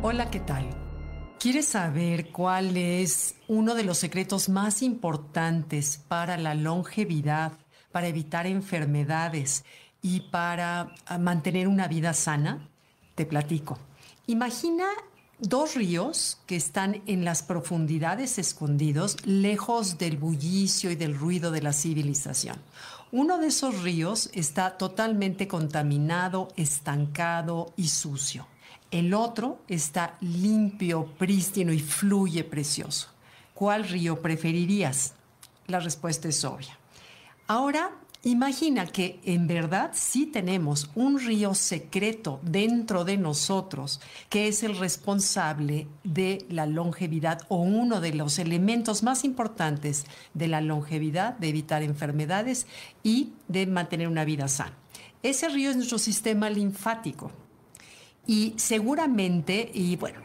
Hola, ¿qué tal? ¿Quieres saber cuál es uno de los secretos más importantes para la longevidad, para evitar enfermedades y para ah, mantener una vida sana? Te platico. Imagina dos ríos que están en las profundidades escondidos, lejos del bullicio y del ruido de la civilización. Uno de esos ríos está totalmente contaminado, estancado y sucio. El otro está limpio, prístino y fluye precioso. ¿Cuál río preferirías? La respuesta es obvia. Ahora, imagina que en verdad sí tenemos un río secreto dentro de nosotros que es el responsable de la longevidad o uno de los elementos más importantes de la longevidad, de evitar enfermedades y de mantener una vida sana. Ese río es nuestro sistema linfático. Y seguramente, y bueno,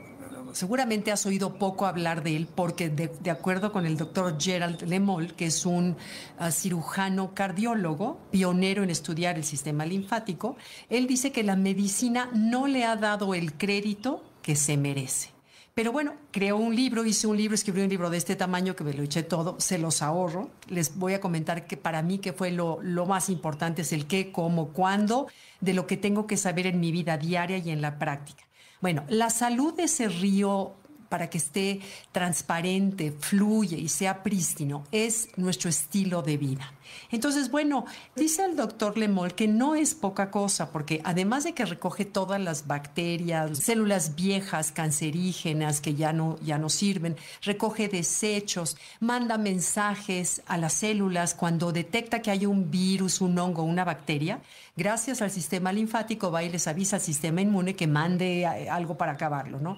seguramente has oído poco hablar de él porque de, acuerdo con el doctor Gerald Lemol, que es un ah, cirujano cardiólogo, pionero en estudiar el sistema linfático, él dice que la medicina no le ha dado el crédito que se merece. Pero bueno, creó un libro, hice un libro, escribió un libro de este tamaño que me lo eché todo, se los ahorro. Les voy a comentar que para mí que fue lo, lo más importante es el qué, cómo, cuándo, de lo que tengo que saber en mi vida diaria y en la práctica. Bueno, la salud de ese río para que esté transparente, fluye y sea prístino, es nuestro estilo de vida. Entonces, bueno, dice el doctor Lemol que no es poca cosa, porque además de que recoge todas las bacterias, células viejas, cancerígenas que ya no, ya no sirven, recoge desechos, manda mensajes a las células cuando detecta que hay un virus, un hongo, una bacteria, gracias al sistema linfático va y les avisa al sistema inmune que mande algo para acabarlo, ¿no?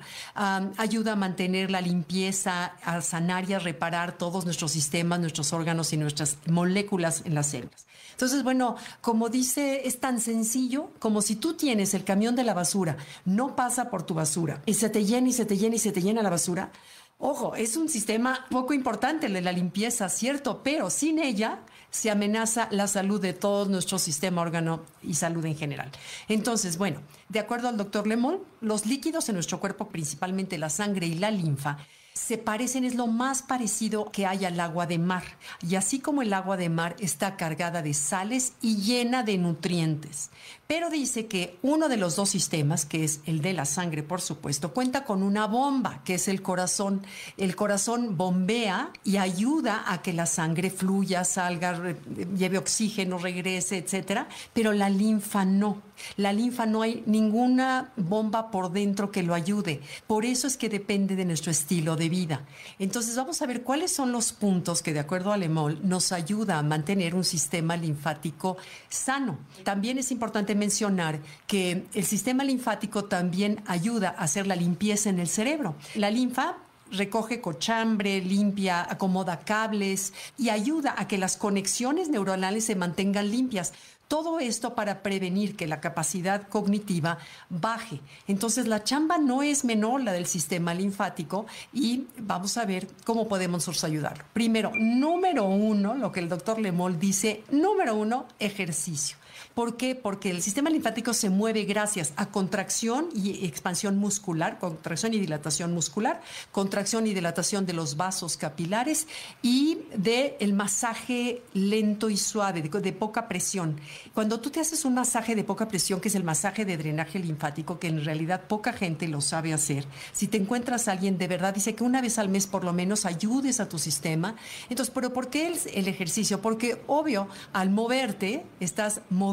ayuda a mantener la limpieza, a sanar y a reparar todos nuestros sistemas, nuestros órganos y nuestras moléculas en las células. Entonces, bueno, como dice, es tan sencillo como si tú tienes el camión de la basura, no pasa por tu basura y se te llena y se te llena y se te llena la basura. Ojo, es un sistema poco importante el de la limpieza, cierto, pero sin ella se amenaza la salud de todo nuestro sistema órgano y salud en general. Entonces, bueno, de acuerdo al doctor Lemon, los líquidos en nuestro cuerpo, principalmente la sangre y la linfa, se parecen, es lo más parecido que hay al agua de mar. Y así como el agua de mar está cargada de sales y llena de nutrientes. Pero dice que uno de los dos sistemas, que es el de la sangre, por supuesto, cuenta con una bomba, que es el corazón. El corazón bombea y ayuda a que la sangre fluya, salga, lleve oxígeno, regrese, etcétera. Pero la linfa no. La linfa no hay ninguna bomba por dentro que lo ayude. Por eso es que depende de nuestro estilo de vida. Entonces vamos a ver cuáles son los puntos que de acuerdo a Lemol nos ayuda a mantener un sistema linfático sano. También es importante mencionar que el sistema linfático también ayuda a hacer la limpieza en el cerebro. La linfa recoge cochambre, limpia, acomoda cables y ayuda a que las conexiones neuronales se mantengan limpias. Todo esto para prevenir que la capacidad cognitiva baje. Entonces la chamba no es menor la del sistema linfático y vamos a ver cómo podemos ayudarlo. Primero, número uno, lo que el doctor Lemol dice, número uno, ejercicio. ¿Por qué? Porque el sistema linfático se mueve gracias a contracción y expansión muscular, contracción y dilatación muscular, contracción y dilatación de los vasos capilares y de el masaje lento y suave, de, poca presión. Cuando tú te haces un masaje de poca presión, que es el masaje de drenaje linfático, que en realidad poca gente lo sabe hacer, si te encuentras a alguien de verdad, dice que una vez al mes por lo menos ayudes a tu sistema. Entonces, ¿pero por qué el, el ejercicio? Porque obvio, al moverte, estás moviendo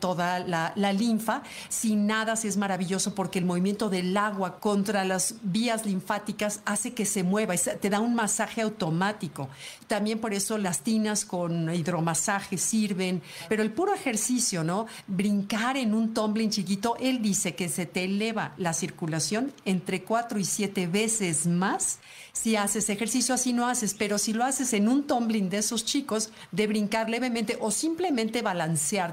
toda la, linfa. Sin nada es maravilloso porque el movimiento del agua contra las vías linfáticas hace que se mueva, te da un masaje automático. También por eso las tinas con hidromasaje sirven, pero el puro ejercicio, ¿no? Brincar en un tumbling chiquito, él dice que se te eleva la circulación entre cuatro y siete veces más si haces ejercicio, así no haces, pero si lo haces en un tumbling de esos chicos, de brincar levemente o simplemente balancearte,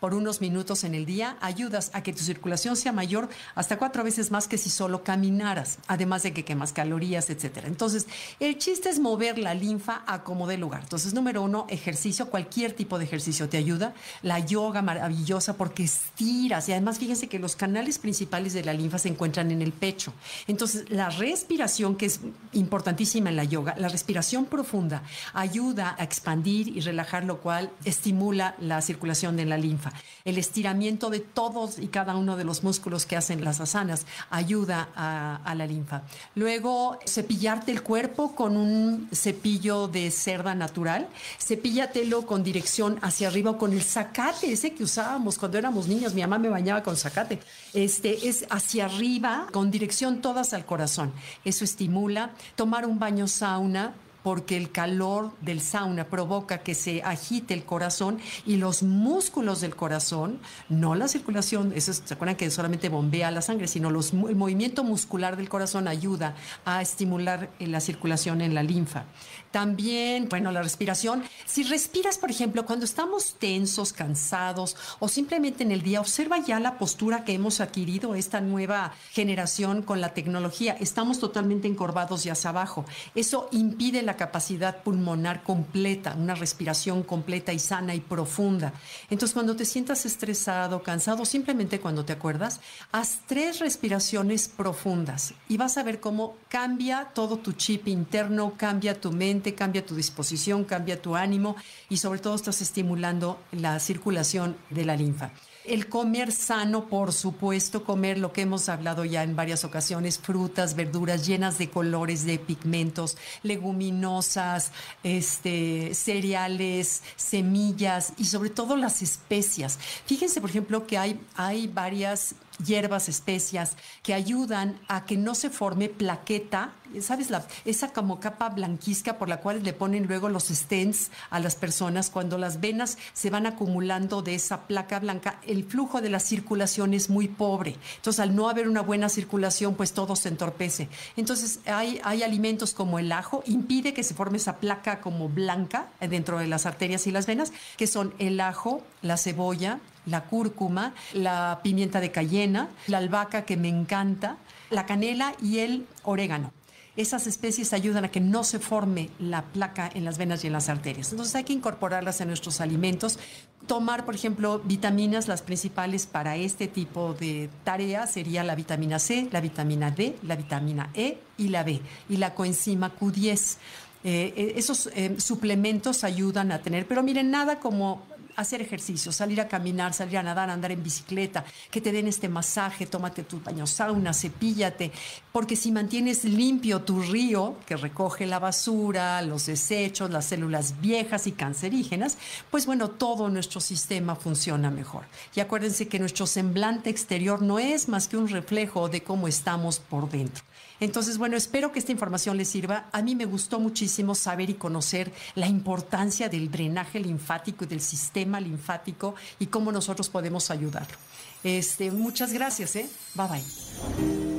por unos minutos en el día, ayudas a que tu circulación sea mayor hasta cuatro veces más que si solo caminaras, además de que quemas calorías, etcétera. Entonces, el chiste es mover la linfa a como dé lugar. Entonces, número uno, ejercicio, cualquier tipo de ejercicio te ayuda. La yoga maravillosa porque estiras y además fíjense que los canales principales de la linfa se encuentran en el pecho. Entonces, la respiración, que es importantísima en la yoga, la respiración profunda ayuda a expandir y relajar, lo cual estimula la circulación de la linfa. El estiramiento de todos y cada uno de los músculos que hacen las asanas ayuda a, la linfa. Luego, cepillarte el cuerpo con un cepillo de cerda natural. Cepíllatelo con dirección hacia arriba con el zacate, ese que usábamos cuando éramos niños. Mi mamá me bañaba con zacate. Este es hacia arriba, con dirección todas al corazón. Eso estimula. Tomar un baño sauna porque el calor del sauna provoca que se agite el corazón y los músculos del corazón, no la circulación, eso se acuerdan que solamente bombea la sangre, sino el movimiento muscular del corazón ayuda a estimular eh, la circulación en la linfa. También, bueno, la respiración. Si respiras, por ejemplo, cuando estamos tensos, cansados o simplemente en el día, observa ya la postura que hemos adquirido esta nueva generación con la tecnología. Estamos totalmente encorvados y hacia abajo. Eso impide la capacidad pulmonar completa, una respiración completa y sana y profunda. Entonces, cuando te sientas estresado, cansado, simplemente cuando te acuerdas, haz tres respiraciones profundas y vas a ver cómo cambia todo tu chip interno, cambia tu mente, cambia tu disposición, cambia tu ánimo y sobre todo estás estimulando la circulación de la linfa. El comer sano, por supuesto, comer lo que hemos hablado ya en varias ocasiones, frutas, verduras llenas de colores, de pigmentos, leguminosas, este, cereales, semillas y sobre todo las especias. Fíjense, por ejemplo, que hay, hay varias hierbas, especias que ayudan a que no se forme plaqueta, ¿sabes? La, esa como capa blanquizca por la cual le ponen luego los stents a las personas cuando las venas se van acumulando de esa placa blanca, el flujo de la circulación es muy pobre. Entonces, al no haber una buena circulación, pues todo se entorpece. Entonces, hay, hay alimentos como el ajo, impide que se forme esa placa como blanca dentro de las arterias y las venas, que son el ajo, la cebolla, la cúrcuma, la pimienta de cayena, la albahaca que me encanta, la canela y el orégano. Esas especies ayudan a que no se forme la placa en las venas y en las arterias. Entonces hay que incorporarlas en nuestros alimentos. Tomar, por ejemplo, vitaminas, las principales para este tipo de tareas sería la vitamina C, la vitamina D, la vitamina E y la B, y la coenzima Q10. Eh, eh, esos eh, suplementos ayudan a tener, pero miren, nada como hacer ejercicio, salir a caminar, salir a nadar, andar en bicicleta, que te den este masaje, tómate tu baño sauna, cepíllate, porque si mantienes limpio tu río, que recoge la basura, los desechos, las células viejas y cancerígenas, pues bueno, todo nuestro sistema funciona mejor. Y acuérdense que nuestro semblante exterior no es más que un reflejo de cómo estamos por dentro. Entonces, bueno, espero que esta información les sirva. A mí me gustó muchísimo saber y conocer la importancia del drenaje linfático y del sistema linfático y cómo nosotros podemos ayudarlo. Este, muchas gracias, ¿eh? Bye bye.